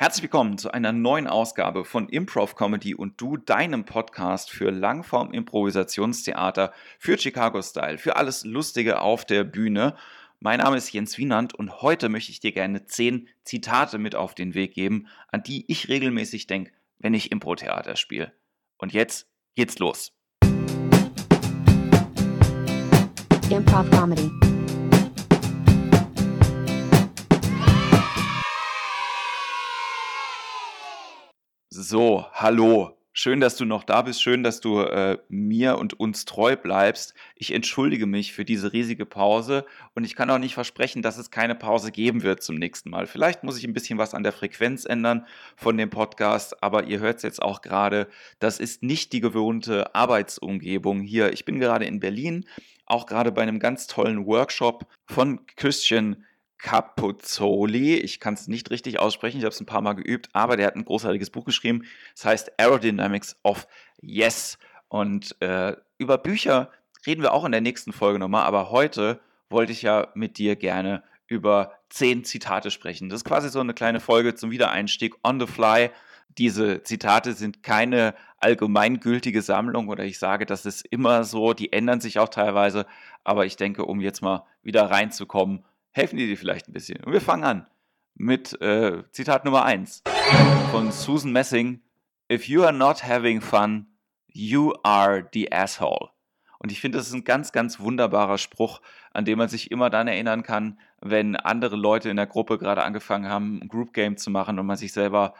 Herzlich willkommen zu einer neuen Ausgabe von Improv Comedy und du, deinem Podcast für Langform Improvisationstheater, für Chicago Style, für alles Lustige auf der Bühne. Mein Name ist Jens Wienand und heute möchte ich dir gerne zehn Zitate mit auf den Weg geben, an die ich regelmäßig denke, wenn ich Impro-Theater spiele. Und jetzt geht's los. Improv comedy. So, hallo. Schön, dass du noch da bist. Schön, dass du äh, mir und uns treu bleibst. Ich entschuldige mich für diese riesige Pause und ich kann auch nicht versprechen, dass es keine Pause geben wird zum nächsten Mal. Vielleicht muss ich ein bisschen was an der Frequenz ändern von dem Podcast, aber ihr hört es jetzt auch gerade. Das ist nicht die gewohnte Arbeitsumgebung hier. Ich bin gerade in Berlin, auch gerade bei einem ganz tollen Workshop von Christian Capuzzoli. Ich kann es nicht richtig aussprechen, ich habe es ein paar Mal geübt, aber der hat ein großartiges Buch geschrieben. Es heißt Aerodynamics of Yes. Und äh, über Bücher reden wir auch in der nächsten Folge nochmal, aber heute wollte ich ja mit dir gerne über zehn Zitate sprechen. Das ist quasi so eine kleine Folge zum Wiedereinstieg on the fly. Diese Zitate sind keine allgemeingültige Sammlung oder ich sage, das ist immer so, die ändern sich auch teilweise, aber ich denke, um jetzt mal wieder reinzukommen, helfen die dir vielleicht ein bisschen. Und wir fangen an mit äh, Zitat Nummer 1 von Susan Messing. If you are not having fun, you are the asshole. Und ich finde, das ist ein ganz, ganz wunderbarer Spruch, an den man sich immer dann erinnern kann, wenn andere Leute in der Gruppe gerade angefangen haben, ein Group Game zu machen und man sich selber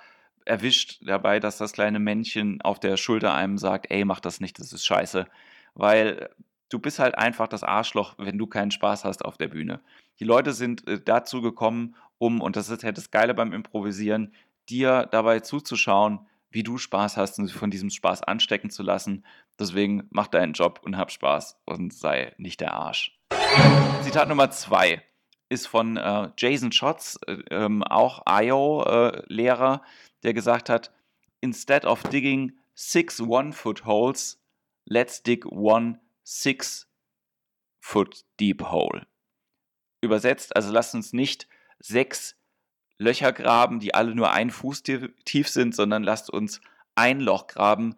erwischt dabei, dass das kleine Männchen auf der Schulter einem sagt, ey, mach das nicht, das ist scheiße. Weil du bist halt einfach das Arschloch, wenn du keinen Spaß hast auf der Bühne. Die Leute sind äh, dazu gekommen, um, und das ist halt das Geile beim Improvisieren, dir dabei zuzuschauen, wie du Spaß hast und von diesem Spaß anstecken zu lassen. Deswegen mach deinen Job und hab Spaß und sei nicht der Arsch. Zitat Nummer zwei ist von äh, Jason Schotz, äh, ähm, auch IO-Lehrer, äh, der gesagt hat, Instead of digging six one-foot holes, let's dig one six-foot deep hole übersetzt, also lasst uns nicht sechs Löcher graben, die alle nur ein Fuß tief sind, sondern lasst uns ein Loch graben,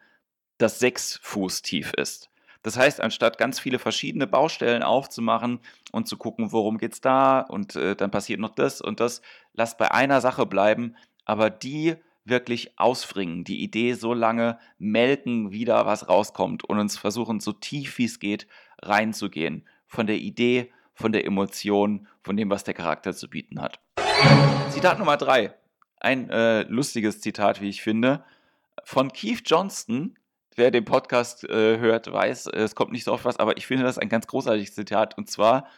das sechs Fuß tief ist. Das heißt, anstatt ganz viele verschiedene Baustellen aufzumachen und zu gucken, worum geht es da und äh, dann passiert noch das und das, lasst bei einer Sache bleiben, aber die wirklich ausfringen, die Idee so lange melken, wie da was rauskommt und uns versuchen, so tief wie es geht, reinzugehen. Von der Idee von der Emotion, von dem, was der Charakter zu bieten hat. Zitat Nummer drei. Ein äh, lustiges Zitat, wie ich finde, von Keith Johnston. Wer den Podcast äh, hört, weiß, es kommt nicht so oft was, aber ich finde das ein ganz großartiges Zitat. Und zwar,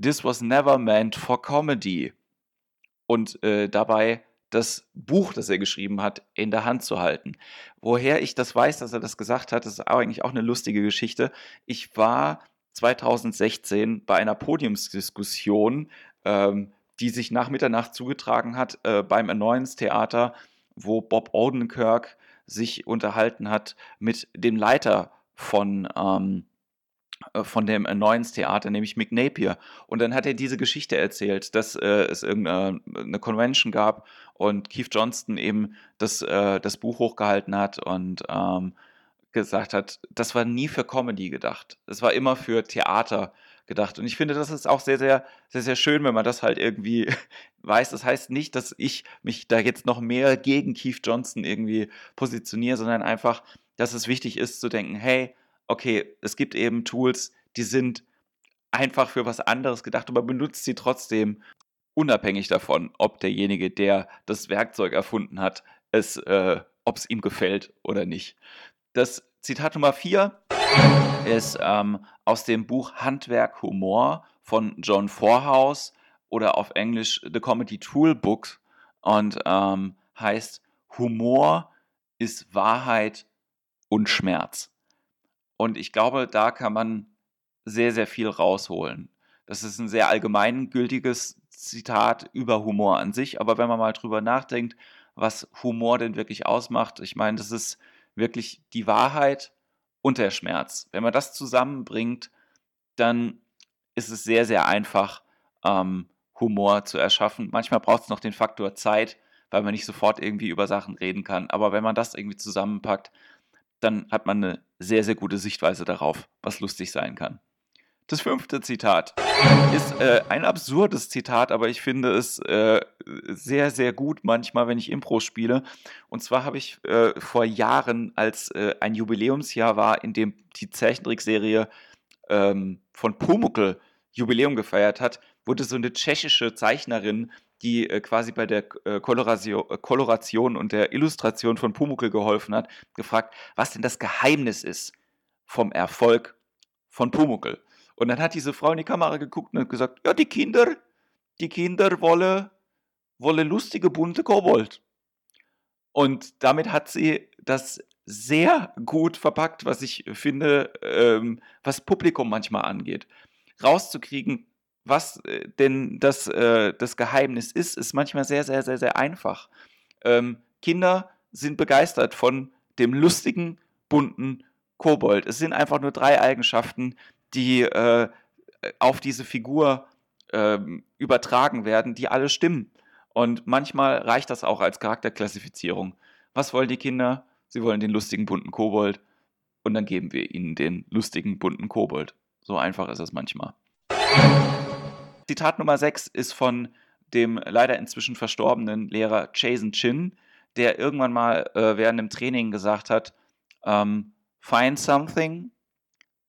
This was never meant for comedy. Und äh, dabei das Buch, das er geschrieben hat, in der Hand zu halten. Woher ich das weiß, dass er das gesagt hat, ist eigentlich auch eine lustige Geschichte. Ich war 2016 bei einer Podiumsdiskussion, ähm, die sich nach Mitternacht zugetragen hat äh, beim Annoyance wo Bob Odenkirk sich unterhalten hat mit dem Leiter von, ähm, äh, von dem Annoyance Theater, nämlich Mick Napier. Und dann hat er diese Geschichte erzählt, dass äh, es irgendeine eine Convention gab und Keith Johnston eben das, äh, das Buch hochgehalten hat und ähm, gesagt hat, das war nie für Comedy gedacht. Es war immer für Theater gedacht. Und ich finde, das ist auch sehr, sehr, sehr, sehr schön, wenn man das halt irgendwie weiß. Das heißt nicht, dass ich mich da jetzt noch mehr gegen Keith Johnson irgendwie positioniere, sondern einfach, dass es wichtig ist zu denken, hey, okay, es gibt eben Tools, die sind einfach für was anderes gedacht, aber benutzt sie trotzdem unabhängig davon, ob derjenige, der das Werkzeug erfunden hat, es, äh, ob es ihm gefällt oder nicht. Das Zitat Nummer vier ist ähm, aus dem Buch Handwerk Humor von John Forhouse oder auf Englisch The Comedy Toolbook und ähm, heißt Humor ist Wahrheit und Schmerz. Und ich glaube, da kann man sehr, sehr viel rausholen. Das ist ein sehr allgemeingültiges Zitat über Humor an sich, aber wenn man mal drüber nachdenkt, was Humor denn wirklich ausmacht, ich meine, das ist wirklich die Wahrheit und der Schmerz. Wenn man das zusammenbringt, dann ist es sehr, sehr einfach, ähm, Humor zu erschaffen. Manchmal braucht es noch den Faktor Zeit, weil man nicht sofort irgendwie über Sachen reden kann. Aber wenn man das irgendwie zusammenpackt, dann hat man eine sehr, sehr gute Sichtweise darauf, was lustig sein kann. Das fünfte Zitat ist äh, ein absurdes Zitat, aber ich finde es äh, sehr, sehr gut manchmal, wenn ich Impro spiele. Und zwar habe ich äh, vor Jahren, als äh, ein Jubiläumsjahr war, in dem die Zeichentrickserie ähm, von Pumuckl Jubiläum gefeiert hat, wurde so eine tschechische Zeichnerin, die äh, quasi bei der äh, Koloration, und der Illustration von Pumuckl geholfen hat, gefragt, was denn das Geheimnis ist vom Erfolg von Pumuckl. Und dann hat diese Frau in die Kamera geguckt und hat gesagt, ja, die Kinder, die Kinder wollen, wollen lustige, bunte Kobold. Und damit hat sie das sehr gut verpackt, was ich finde, ähm, was Publikum manchmal angeht. Rauszukriegen, was äh, denn das, äh, das Geheimnis ist, ist manchmal sehr, sehr, sehr, sehr einfach. Ähm, Kinder sind begeistert von dem lustigen, bunten Kobold. Es sind einfach nur drei Eigenschaften, die äh, auf diese Figur äh, übertragen werden, die alle stimmen. Und manchmal reicht das auch als Charakterklassifizierung. Was wollen die Kinder? Sie wollen den lustigen bunten Kobold und dann geben wir ihnen den lustigen bunten Kobold. So einfach ist es manchmal. Zitat Nummer 6 ist von dem leider inzwischen verstorbenen Lehrer Jason Chin, der irgendwann mal äh, während dem Training gesagt hat, ähm, find something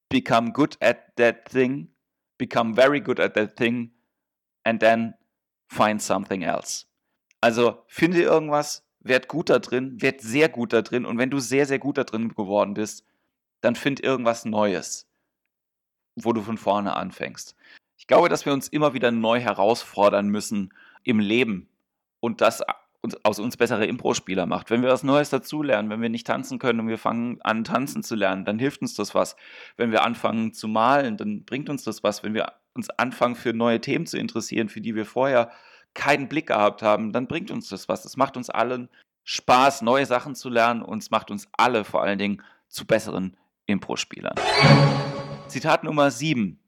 become good at that thing, become very good at that thing, and then find something else. Also finde irgendwas, werd gut da drin, werd sehr gut da drin und wenn du sehr, sehr gut da drin geworden bist, dann find irgendwas Neues, wo du von vorne anfängst. Ich glaube, dass wir uns immer wieder neu herausfordern müssen im Leben und das uns, aus uns bessere Impro-Spieler macht. Wenn wir was Neues dazulernen, wenn wir nicht tanzen können und wir fangen an, tanzen zu lernen, dann hilft uns das was. Wenn wir anfangen zu malen, dann bringt uns das was. Wenn wir uns anfangen, für neue Themen zu interessieren, für die wir vorher keinen Blick gehabt haben, dann bringt uns das was. Es macht uns allen Spaß, neue Sachen zu lernen und es macht uns alle vor allen Dingen zu besseren Impro-Spielern. Zitat Nummer 7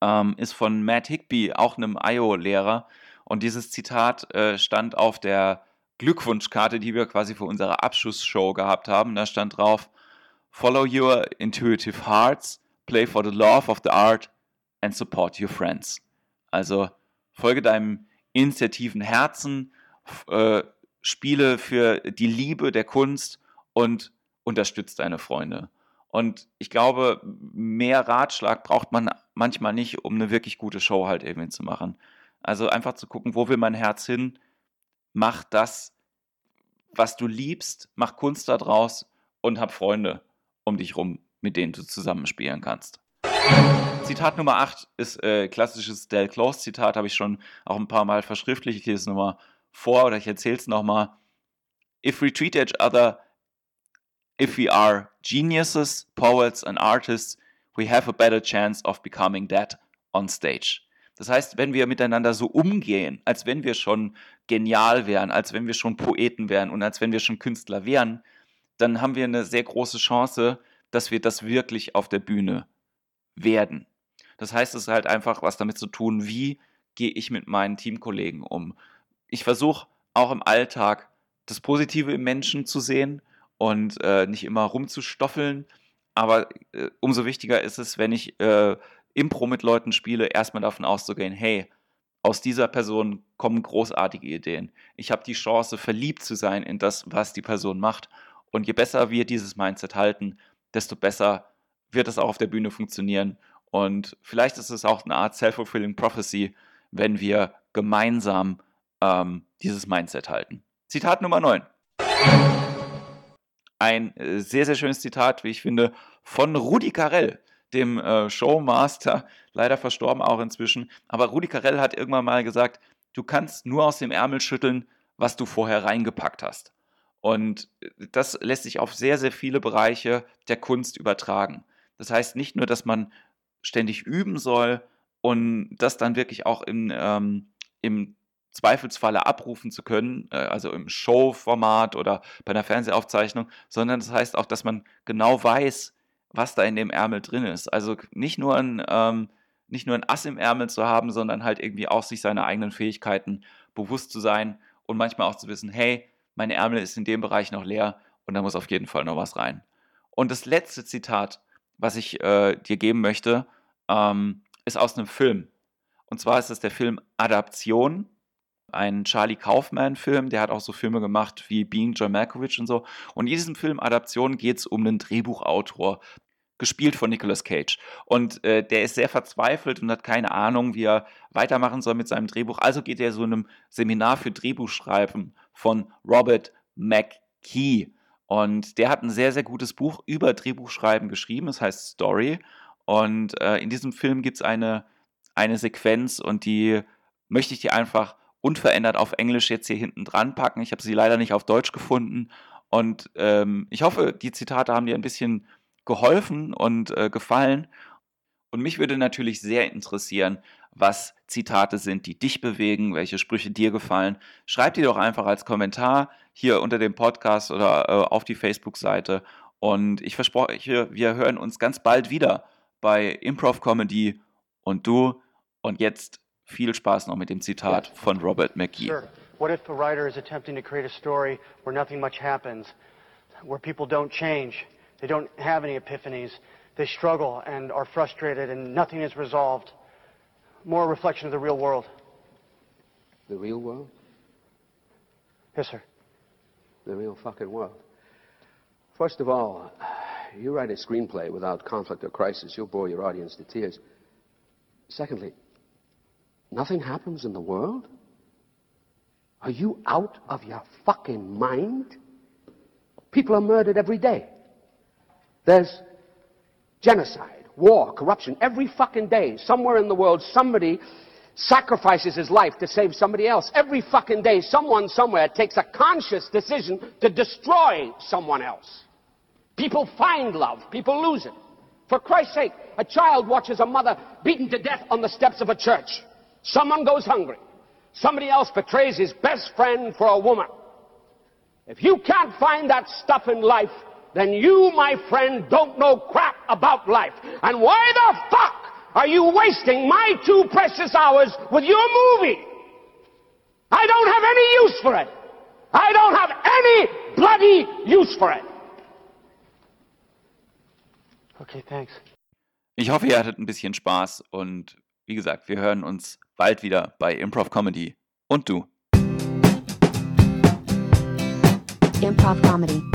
ähm, ist von Matt Higby, auch einem IO-Lehrer. Und dieses Zitat äh, stand auf der Glückwunschkarte, die wir quasi für unsere Abschlussshow gehabt haben. Da stand drauf: Follow your intuitive hearts, play for the love of the art and support your friends. Also folge deinem initiativen Herzen, äh, spiele für die Liebe der Kunst und unterstütze deine Freunde. Und ich glaube, mehr Ratschlag braucht man manchmal nicht, um eine wirklich gute Show halt irgendwie zu machen. Also einfach zu gucken, wo will mein Herz hin? Mach das, was du liebst, mach Kunst daraus und hab Freunde um dich rum, mit denen du zusammenspielen kannst. Zitat Nummer 8 ist äh, klassisches Del Close Zitat, habe ich schon auch ein paar Mal verschriftlicht. Ich lese es nochmal vor oder ich erzähle es nochmal. If we treat each other, if we are geniuses, poets and artists, we have a better chance of becoming that on stage. Das heißt, wenn wir miteinander so umgehen, als wenn wir schon genial wären, als wenn wir schon Poeten wären und als wenn wir schon Künstler wären, dann haben wir eine sehr große Chance, dass wir das wirklich auf der Bühne werden. Das heißt, es ist halt einfach was damit zu tun, wie gehe ich mit meinen Teamkollegen um. Ich versuche auch im Alltag das Positive im Menschen zu sehen und äh, nicht immer rumzustoffeln. Aber äh, umso wichtiger ist es, wenn ich äh, Impro mit Leuten spiele, erstmal davon auszugehen, hey, aus dieser Person kommen großartige Ideen. Ich habe die Chance, verliebt zu sein in das, was die Person macht. Und je besser wir dieses Mindset halten, desto besser wird es auch auf der Bühne funktionieren. Und vielleicht ist es auch eine Art Self-Fulfilling Prophecy, wenn wir gemeinsam ähm, dieses Mindset halten. Zitat Nummer 9. Ein äh, sehr, sehr schönes Zitat, wie ich finde, von Rudi Carell dem äh, Showmaster, leider verstorben auch inzwischen. Aber Rudi Carell hat irgendwann mal gesagt, du kannst nur aus dem Ärmel schütteln, was du vorher reingepackt hast. Und äh, das lässt sich auf sehr, sehr viele Bereiche der Kunst übertragen. Das heißt nicht nur, dass man ständig üben soll und das dann wirklich auch in, ähm, im Zweifelsfalle abrufen zu können, äh, also im Showformat oder bei einer Fernsehaufzeichnung, sondern das heißt auch, dass man genau weiß, was da in dem Ärmel drin ist. Also nicht nur ein, ähm, nicht nur ein Ass im Ärmel zu haben, sondern halt irgendwie auch sich seiner eigenen Fähigkeiten bewusst zu sein und manchmal auch zu wissen, hey, meine Ärmel ist in dem Bereich noch leer und da muss auf jeden Fall noch was rein. Und das letzte Zitat, was ich äh, dir geben möchte, ähm, ist aus einem Film. Und zwar ist es der Film Adaption, ein Charlie Kaufman-Film, der hat auch so Filme gemacht wie Being John Malkovich und so. Und in diesem Film Adaption geht es um einen Drehbuchautor, gespielt von Nicolas Cage. Und äh, der ist sehr verzweifelt und hat keine Ahnung, wie er weitermachen soll mit seinem Drehbuch. Also geht er so einem Seminar für Drehbuchschreiben von Robert McKee. Und der hat ein sehr, sehr gutes Buch über Drehbuchschreiben geschrieben. Es heißt Story. Und äh, in diesem Film gibt es eine, eine Sequenz und die möchte ich dir einfach unverändert auf Englisch jetzt hier hinten dran packen. Ich habe sie leider nicht auf Deutsch gefunden. Und ähm, ich hoffe, die Zitate haben dir ein bisschen geholfen und äh, gefallen. Und mich würde natürlich sehr interessieren, was Zitate sind, die dich bewegen, welche Sprüche dir gefallen. Schreib die doch einfach als Kommentar hier unter dem Podcast oder äh, auf die Facebook-Seite. Und ich verspreche, wir hören uns ganz bald wieder bei Improv Comedy und du. Und jetzt viel Spaß noch mit dem Zitat von Robert McGee. Sure. What if a writer is attempting to create a story where nothing much happens, where people don't change, they don't have any epiphanies, they struggle and are frustrated and nothing is resolved? More a reflection of the real world. The real world? Yes, sir. The real fucking world. First of all, you write a screenplay without conflict or crisis, you'll bore your audience to tears. Secondly, nothing happens in the world? Are you out of your fucking mind? People are murdered every day. There's genocide, war, corruption. Every fucking day, somewhere in the world, somebody sacrifices his life to save somebody else. Every fucking day, someone somewhere takes a conscious decision to destroy someone else. People find love, people lose it. For Christ's sake, a child watches a mother beaten to death on the steps of a church. Someone goes hungry. Somebody else betrays his best friend for a woman. If you can't find that stuff in life, then you, my friend, don't know crap about life. And why the fuck are you wasting my two precious hours with your movie? I don't have any use for it. I don't have any bloody use for it. Okay, thanks. Ich hoffe, ihr hattet ein bisschen Spaß und wie gesagt, wir hören uns bald wieder bei Improv Comedy. Und du? Improv Comedy.